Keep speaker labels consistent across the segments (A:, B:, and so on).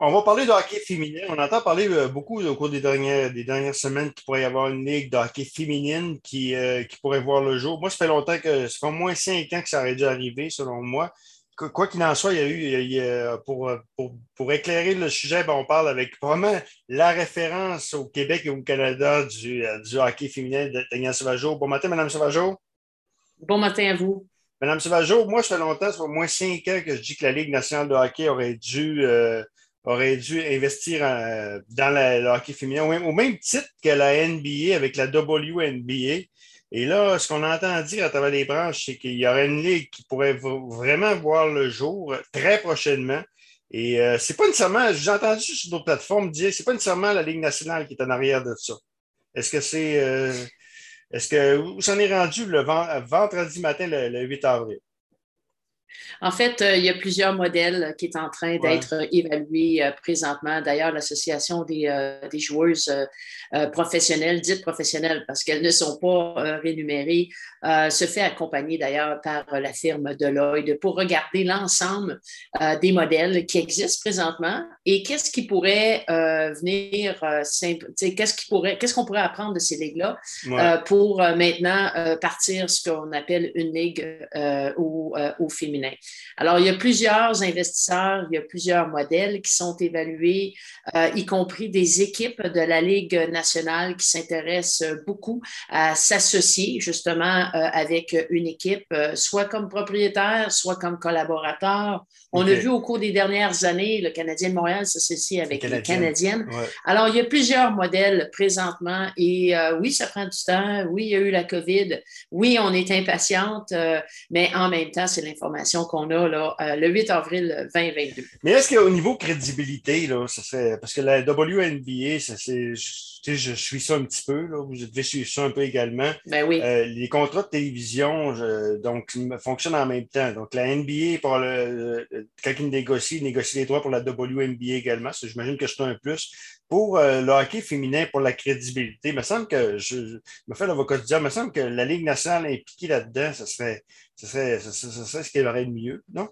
A: On va parler de hockey féminin. On entend parler euh, beaucoup au cours des dernières, des dernières semaines qu'il pourrait y avoir une ligue de hockey féminine qui, euh, qui pourrait voir le jour. Moi, ça fait longtemps que, ça fait au moins cinq ans que ça aurait dû arriver, selon moi. Quoi qu'il en soit, il y a eu, il y a, pour, pour, pour, éclairer le sujet, ben, on parle avec vraiment la référence au Québec et au Canada du, euh, du hockey féminin de Daniel Sauvageau. Bon matin, Mme Sauvageau.
B: Bon matin à vous.
A: Madame Sauvageau, moi, ça fait longtemps, ça fait au moins cinq ans que je dis que la Ligue nationale de hockey aurait dû aurait dû investir dans le hockey féminin, au même, titre que la NBA avec la WNBA. Et là, ce qu'on entend dire à travers les branches, c'est qu'il y aurait une ligue qui pourrait vraiment voir le jour très prochainement. Et euh, c'est pas nécessairement, j'ai entendu sur d'autres plateformes dire, c'est pas nécessairement la Ligue nationale qui est en arrière de ça. Est-ce que c'est, euh, est-ce que, où s'en est rendu le vendredi matin, le 8 avril?
B: En fait, euh, il y a plusieurs modèles qui sont en train d'être évalués euh, présentement. D'ailleurs, l'Association des, euh, joueuses professionnelles, dites professionnelles parce qu'elles ne sont pas rémunérées, se fait accompagner d'ailleurs par la firme Deloitte pour regarder l'ensemble des modèles qui existent présentement et qu'est-ce qui pourrait venir, qu'est-ce qui pourrait, qu'est-ce qu'on pourrait apprendre de ces ligues-là pour maintenant partir ce qu'on appelle une ligue au, au féminin. Alors, il y a plusieurs investisseurs, il y a plusieurs modèles qui sont évalués, euh, y compris des équipes de la Ligue nationale qui s'intéressent beaucoup à s'associer justement euh, avec une équipe, euh, soit comme propriétaire, soit comme collaborateur. On a vu au cours des dernières années le Canadien de Montréal s'associer avec les Canadiennes. Alors, il y a plusieurs modèles présentement et oui, ça prend du temps. Oui, il y a eu la COVID. Oui, on est impatiente, mais en même temps, c'est l'information qu'on a là, euh, le 8 avril 2022.
A: Mais est-ce qu'au niveau crédibilité, là, ça fait, parce que la WNBA, ça, c'est, je suis ça un petit peu, là, vous devez suivre ça un peu également.
B: Ben oui.
A: Euh, les contrats de télévision donc, fonctionnent en même temps. Donc, la NBA, pour le, quand ils négocient, négocie les droits pour la WNBA également. J'imagine que c'est un plus. Pour euh, le hockey féminin, pour la crédibilité, il me semble que, je, me fais l'avocat du il me semble que la Ligue nationale impliquée là-dedans, ce serait, ce serait, ce serait ce qu'elle aurait de mieux, non?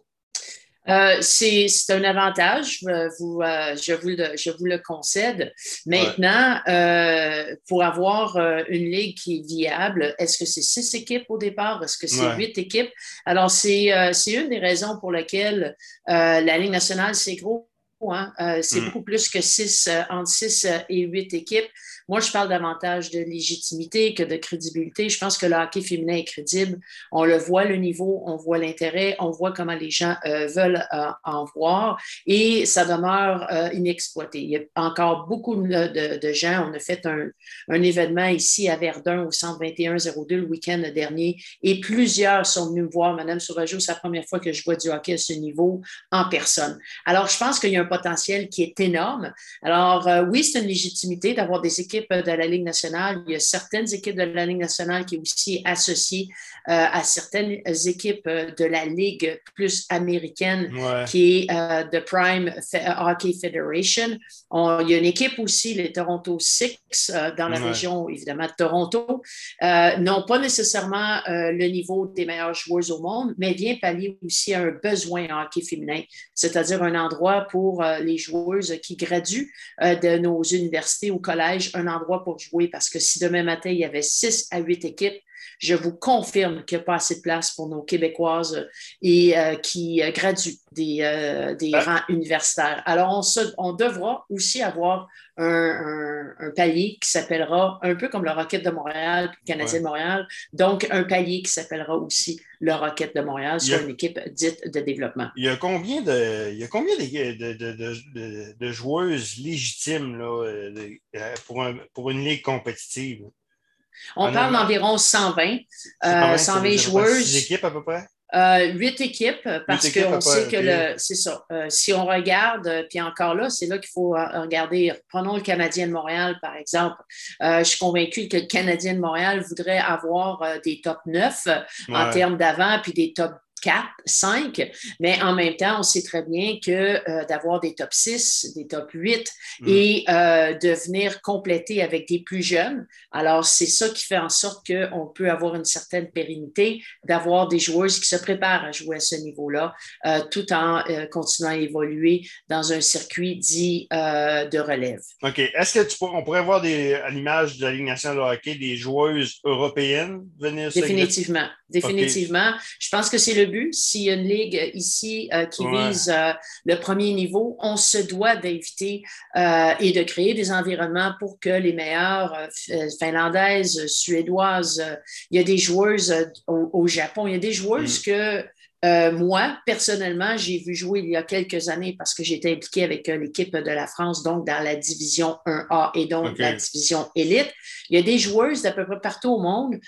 B: Euh, c'est un avantage, euh, vous, euh, je, vous le, je vous le concède. Maintenant, pour avoir une ligue qui est viable, est-ce que c'est six équipes au départ? Est-ce que c'est huit équipes? Alors, c'est une des raisons pour lesquelles la Ligue nationale, c'est gros. Hein. c'est mm. beaucoup plus que six, entre six et huit équipes. Moi, je parle davantage de légitimité que de crédibilité. Je pense que le hockey féminin est crédible. On le voit, le niveau, on voit l'intérêt, on voit comment les gens euh, veulent euh, en voir et ça demeure euh, inexploité. Il y a encore beaucoup de, gens. On a fait un, événement ici à Verdun au centre 2102 le week-end dernier et plusieurs sont venus me voir. Madame Sauvageau, c'est la première fois que je vois du hockey à ce niveau en personne. Alors, je pense qu'il y a un potentiel qui est énorme. Alors, oui, c'est une légitimité d'avoir des équipes de la Ligue nationale. Il y a certaines équipes de la Ligue nationale qui sont aussi associées euh, à certaines équipes euh, de la Ligue plus américaine, qui est euh, The Prime Hockey Federation. il y a une équipe aussi, les Toronto Six, dans la région, évidemment, de Toronto. n'ont pas nécessairement le niveau des meilleurs joueurs au monde, mais vient pallier aussi un besoin en hockey féminin, c'est-à-dire un endroit pour les joueuses qui graduent de nos universités ou collèges, un endroit pour jouer parce que si demain matin, il y avait six à huit équipes, je vous confirme qu'il n'y a pas assez de place pour nos Québécoises et euh, qui euh, graduent des, euh, des rangs universitaires. Alors, on, on devra aussi avoir un, palier qui s'appellera un peu comme le Rocket de Montréal, le Canadien de Montréal, donc un palier qui s'appellera aussi le Rocket de Montréal sur une équipe dite de développement.
A: Il y a combien de, il y a combien de, de, de joueuses légitimes là, pour, un, pour une ligue compétitive?
B: On parle d'environ 120, euh, 120 joueuses.
A: équipes à peu près?
B: Euh, huit équipes, parce qu'on sait que le, c'est ça. Euh, si on regarde, euh, puis encore là, c'est là qu'il faut regarder. Prenons le Canadien de Montréal, par exemple. je suis convaincue que le Canadien de Montréal voudrait avoir des top 9 en termes d'avant, puis des top 4, 5, mais en même temps, on sait très bien que euh, d'avoir des top 6, des top 8 mm. et euh, de venir compléter avec des plus jeunes, alors c'est ça qui fait en sorte qu'on peut avoir une certaine pérennité, d'avoir des joueuses qui se préparent à jouer à ce niveau-là, euh, tout en continuant à évoluer dans un circuit dit de relève.
A: OK. Est-ce que tu on pourrait voir des, à l'image de la Ligue nationale de hockey des joueuses européennes venir
B: Définitivement. Définitivement. Je pense que c'est le but. S'il y a une ligue ici euh, qui vise euh, le premier niveau, on se doit d'inviter euh, et de créer des environnements pour que les meilleures finlandaises, suédoises, il y a des joueuses au, Japon, il y a des joueuses mm. que euh, moi, personnellement, j'ai vu jouer il y a quelques années parce que j'étais impliqué avec euh, l'équipe de la France, donc dans la division 1A et donc la division élite. Il y a des joueuses d'à peu près partout au monde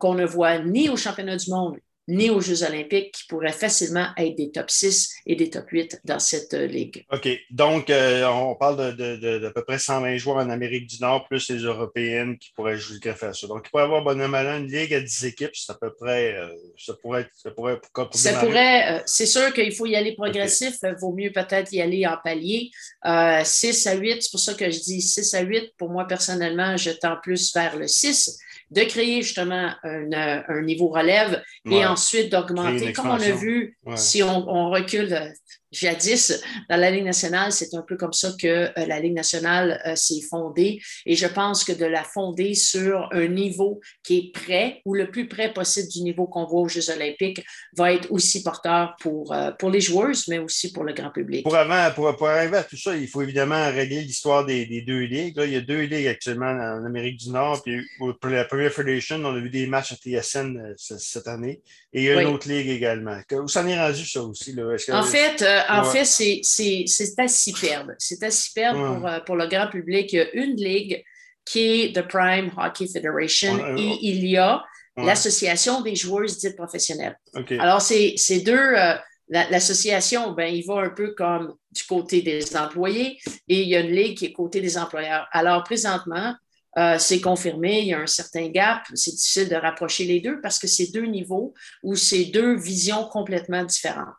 B: qu'on ne voit ni au championnat du monde ni aux Jeux olympiques qui pourraient facilement être des top 6 et des top 8 dans cette euh, ligue.
A: OK. Donc, euh, on parle de, d'à peu près 120 joueurs en Amérique du Nord, plus les Européennes qui pourraient jouer à ça. Donc, il pourrait y avoir bonhomme une ligue à 10 équipes, c'est à peu près, euh, ça pourrait être, ça pourrait,
B: ça pourrait c'est sûr qu'il faut y aller progressif. Il vaut mieux peut-être y aller en palier. 6 à 8, c'est pour ça que je dis 6 à 8. Pour moi, personnellement, je tends plus vers le 6 de créer justement un, niveau relève et ensuite d'augmenter. Comme on a vu, si on, recule jadis, dans la Ligue nationale, c'est un peu comme ça que euh, la Ligue nationale euh, s'est fondée. Et je pense que de la fonder sur un niveau qui est prêt ou le plus près possible du niveau qu'on voit aux Jeux olympiques va être aussi porteur pour, euh, pour les joueuses, mais aussi pour le grand public.
A: Pour, avant, pour, arriver à tout ça, il faut évidemment régler l'histoire des, deux ligues. il y a deux ligues actuellement en Amérique du Nord. Puis pour la Premier Federation, on a vu des matchs à TSN cette année. Et il y a une autre ligue également. Où ça en est rendu, ça aussi? Là?
B: En fait, en fait, c'est à s'y perdre. C'est à s'y perdre pour, euh, pour, le grand public. Il y a une ligue qui est The Prime Hockey Federation et il y a l'Association des joueuses dites professionnelles. Alors, c'est deux. Euh, l'association, ben, il va un peu comme du côté des employés et il y a une ligue qui est côté des employeurs. Alors, présentement, euh, c'est confirmé, il y a un certain gap. C'est difficile de rapprocher les deux parce que c'est deux niveaux ou c'est deux visions complètement différentes.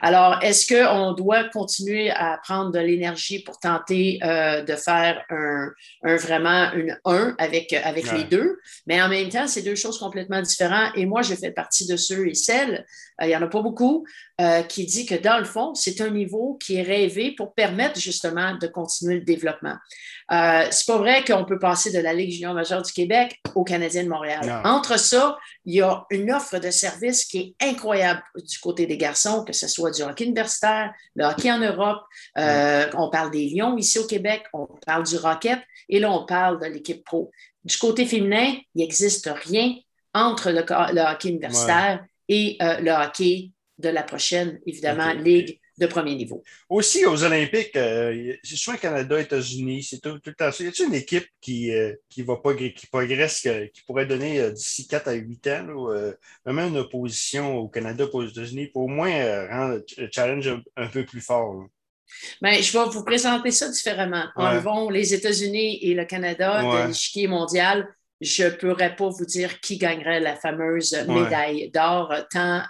B: Alors, est-ce qu'on doit continuer à prendre de l'énergie pour tenter euh, de faire un, vraiment une un avec, avec les deux? Mais en même temps, c'est deux choses complètement différentes. Et moi, je fais partie de ceux et celles, euh, il n'y en a pas beaucoup, qui dit que dans le fond, c'est un niveau qui est rêvé pour permettre justement de continuer le développement. Euh, c'est pas vrai qu'on peut passer de la Ligue junior majeure du Québec au Canadien de Montréal. Entre ça, il y a une offre de service qui est incroyable du côté des garçons, que ce soit du hockey universitaire, le hockey en Europe. Euh, on parle des Lions ici au Québec, on parle du Rocket et là, on parle de l'équipe pro. Du côté féminin, il n'existe rien entre le, hockey universitaire et euh, le hockey de la prochaine, évidemment, Ligue de premier niveau.
A: Aussi, aux Olympiques, euh, c'est souvent Canada, États-Unis, c'est tout, le temps. Y a-t-il une équipe qui, euh, qui, va pas, qui progresse, qui pourrait donner euh, d'ici 4 à 8 ans, vraiment une opposition au Canada aux États-Unis pour au moins rendre le challenge un, peu plus fort?
B: Bien, je vais vous présenter ça différemment. Enlevons les États-Unis et le Canada de l'échiquier mondial je ne pourrais pas vous dire qui gagnerait la fameuse médaille d'or tant,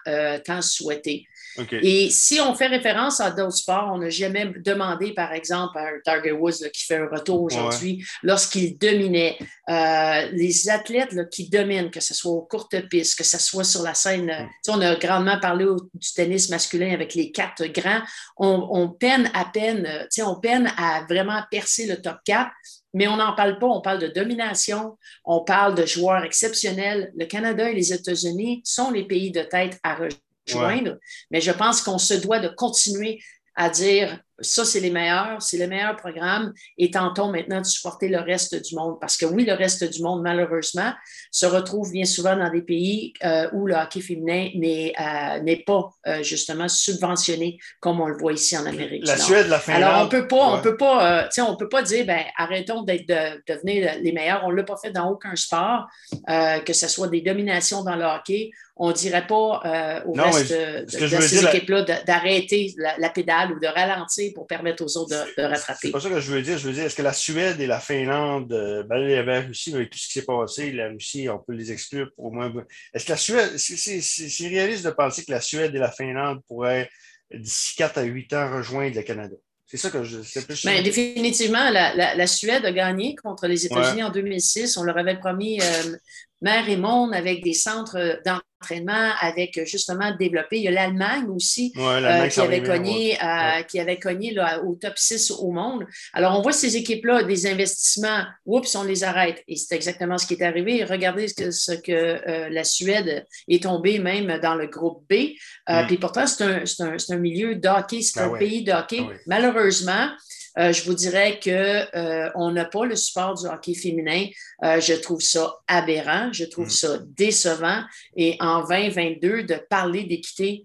B: tant souhaitée. Et si on fait référence à d'autres sports, on n'a jamais demandé, par exemple, à Tiger Woods qui fait un retour aujourd'hui, lorsqu'il dominait, euh, les athlètes qui dominent, que ce soit aux courtes pistes, que ce soit sur la scène. Mm. On a grandement parlé du tennis masculin avec les quatre grands. On, peine à peine, on peine à vraiment percer le top 4 mais on n'en parle pas. On parle de domination, on parle de joueurs exceptionnels. Le Canada et les États-Unis sont les pays de tête à rejoindre joindre. Mais je pense qu'on se doit de continuer à dire ça, c'est les meilleurs, c'est le meilleur programme et tentons maintenant de supporter le reste du monde. Parce que oui, le reste du monde, malheureusement, se retrouve bien souvent dans des pays euh, où le hockey féminin n'est euh, pas euh, justement subventionné comme on le voit ici en Amérique.
A: La Suède, la Finlande.
B: Alors, on peut pas, on peut pas, on peut pas dire, ben, arrêtons d'être de, devenir les meilleurs. On ne l'a pas fait dans aucun sport, que ce soit des dominations dans le hockey on ne dirait pas au reste de, ces équipes-là d'arrêter la, pédale ou de ralentir pour permettre aux autres de, rattraper.
A: C'est pas ça que je veux dire. Je veux dire, est-ce que la Suède et la Finlande, euh, ben, il y avait la Russie, mais avec tout ce qui s'est passé, la Russie, on peut les exclure pour au moins. Est-ce que la Suède, c'est réaliste de penser que la Suède et la Finlande pourraient, d'ici 4 à 8 ans, rejoindre le Canada? C'est ça que je.
B: Plus ben, définitivement, la, Suède a gagné contre les États-Unis en 2006. On leur avait promis euh, mer et monde avec des centres d'entraînement, avec justement développé. Il y a l'Allemagne aussi euh, qui, avait cogné, euh, qui avait cogné au top 6 au monde. Alors, on voit ces équipes-là, des investissements, oups, on les arrête. Et c'est exactement ce qui est arrivé. Regardez ce que, euh, la Suède est tombée même dans le groupe B. Mm. Puis pourtant, c'est un, un, un, milieu d'hockey, c'est ah un pays de hockey. Ah Malheureusement, euh, je vous dirais qu'on euh, n'a pas le support du hockey féminin. Euh, je trouve ça aberrant, je trouve mm. ça décevant. Et en 2022, de parler d'équité,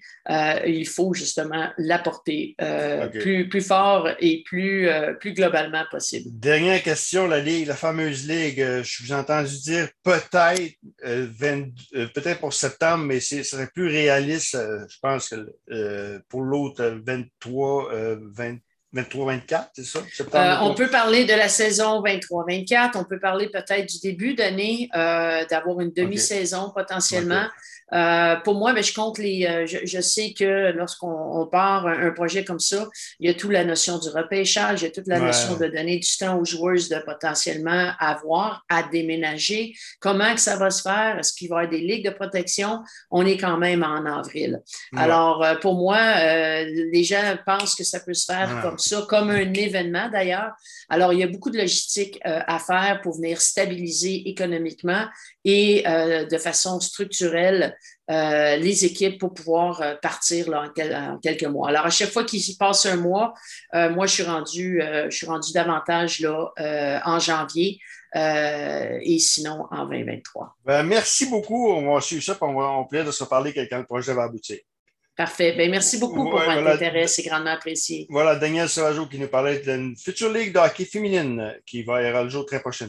B: il faut justement l'apporter plus, plus fort et plus, plus globalement possible.
A: Dernière question, la Ligue, la fameuse Ligue, je vous ai entendu dire peut-être peut-être pour septembre, mais ce serait plus réaliste, je pense, que pour l'autre 23, 20 23-24, c'est ça?
B: Euh, on peut parler de la saison 23-24. On peut parler peut-être du début d'année, euh, d'avoir une demi-saison potentiellement. Euh, pour moi, mais ben, je compte les. Je, sais que lorsqu'on part un, projet comme ça, il y a toute la notion du repêchage, il y a toute la notion de donner du temps aux joueuses de potentiellement avoir à déménager. Comment que ça va se faire? Est-ce qu'il va y avoir des ligues de protection? On est quand même en avril. Alors, pour moi, les gens pensent que ça peut se faire comme ça, comme un événement d'ailleurs. Alors, il y a beaucoup de logistique à faire pour venir stabiliser économiquement et de façon structurelle euh, les équipes pour pouvoir euh, partir en, quelques mois. Alors, à chaque fois qu'il s'y passe un mois, euh, moi, je suis rendu, je suis davantage là, en janvier. et sinon en 2023.
A: Ben, merci beaucoup. On va suivre ça et on va en plaît de se parler quand le projet va aboutir.
B: Parfait. Ben, merci beaucoup pour votre intérêt. C'est grandement apprécié.
A: Voilà, Daniel Savageau qui nous parlait d'une future ligue de hockey féminine qui va y avoir le jour très prochainement.